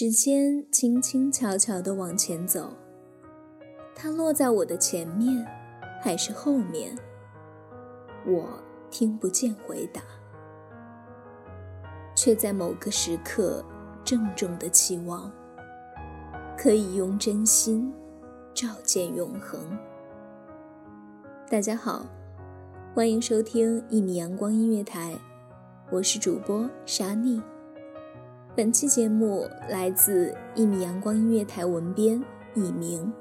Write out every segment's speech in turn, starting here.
时间轻轻巧巧地往前走，它落在我的前面，还是后面？我听不见回答，却在某个时刻郑重地期望，可以用真心照见永恒。大家好，欢迎收听一米阳光音乐台，我是主播沙妮。本期节目来自一米阳光音乐台文编以明。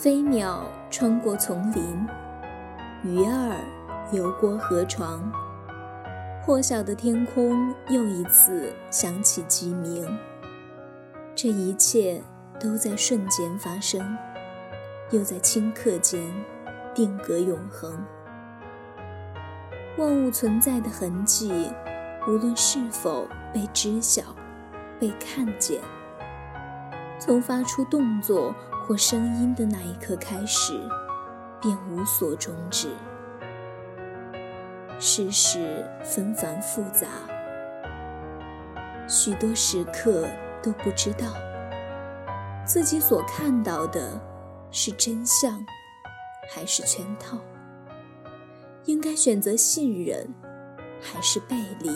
飞鸟穿过丛林，鱼儿游过河床，破晓的天空又一次响起鸡鸣。这一切都在瞬间发生，又在顷刻间定格永恒。万物存在的痕迹，无论是否被知晓、被看见，从发出动作。或声音的那一刻开始，便无所终止。世事纷繁复杂，许多时刻都不知道自己所看到的是真相还是圈套，应该选择信任还是背离。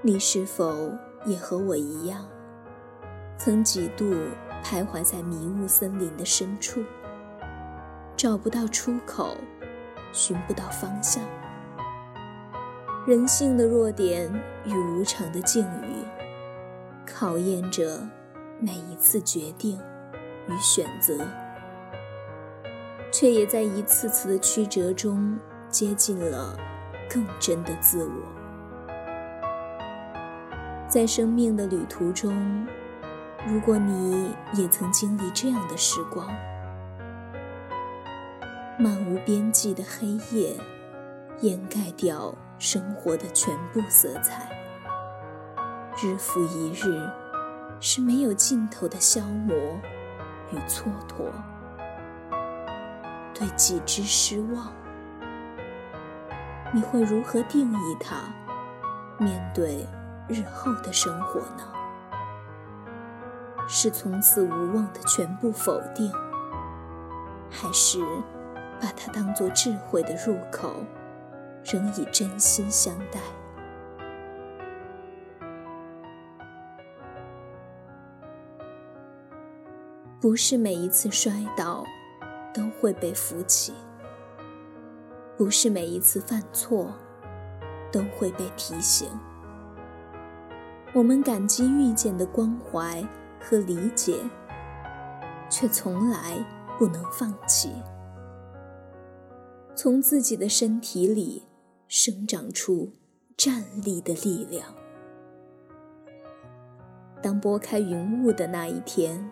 你是否也和我一样，曾几度？徘徊在迷雾森林的深处，找不到出口，寻不到方向。人性的弱点与无常的境遇，考验着每一次决定与选择，却也在一次次的曲折中接近了更真的自我。在生命的旅途中。如果你也曾经历这样的时光，漫无边际的黑夜掩盖掉生活的全部色彩，日复一日是没有尽头的消磨与蹉跎，对己之失望，你会如何定义它？面对日后的生活呢？是从此无望的全部否定，还是把它当作智慧的入口，仍以真心相待？不是每一次摔倒都会被扶起，不是每一次犯错都会被提醒。我们感激遇见的关怀。和理解，却从来不能放弃。从自己的身体里生长出站立的力量。当拨开云雾的那一天，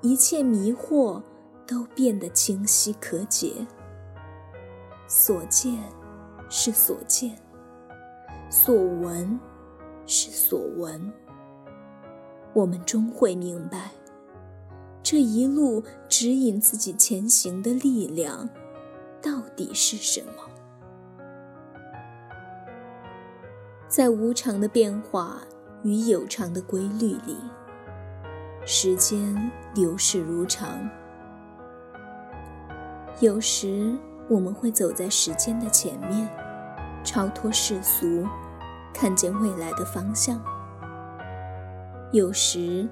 一切迷惑都变得清晰可解。所见是所见，所闻是所闻。我们终会明白，这一路指引自己前行的力量到底是什么。在无常的变化与有常的规律里，时间流逝如常。有时。我们会走在时间的前面，超脱世俗，看见未来的方向。有时，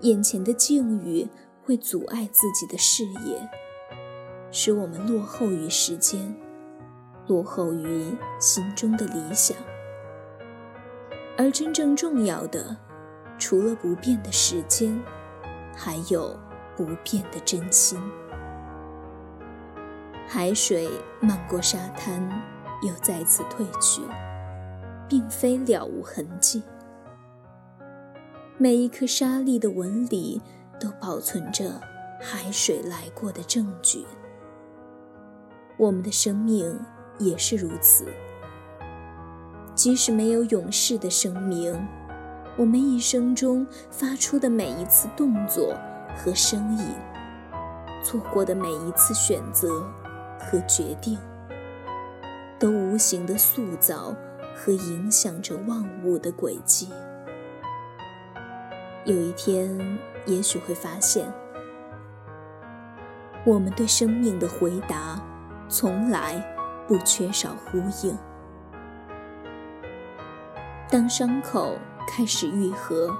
眼前的境遇会阻碍自己的视野，使我们落后于时间，落后于心中的理想。而真正重要的，除了不变的时间，还有不变的真心。海水漫过沙滩，又再次退去，并非了无痕迹。每一颗沙粒的纹理都保存着海水来过的证据。我们的生命也是如此。即使没有永世的生命，我们一生中发出的每一次动作和声音，做过的每一次选择。和决定，都无形的塑造和影响着万物的轨迹。有一天，也许会发现，我们对生命的回答，从来不缺少呼应。当伤口开始愈合，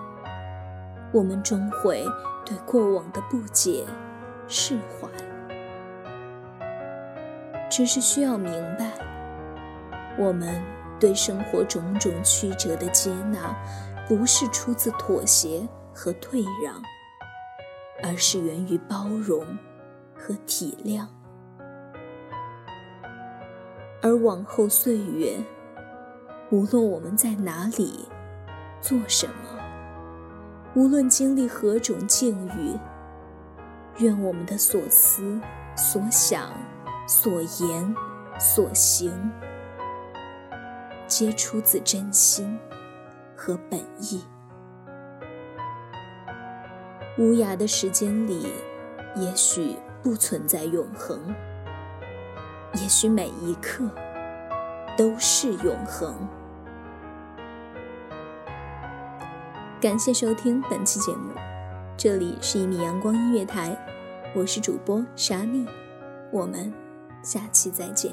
我们终会对过往的不解释怀。只是需要明白，我们对生活种种曲折的接纳，不是出自妥协和退让，而是源于包容和体谅。而往后岁月，无论我们在哪里，做什么，无论经历何种境遇，愿我们的所思所想。所言所行，皆出自真心和本意。无涯的时间里，也许不存在永恒，也许每一刻都是永恒。感谢收听本期节目，这里是一米阳光音乐台，我是主播沙莉，我们。下期再见。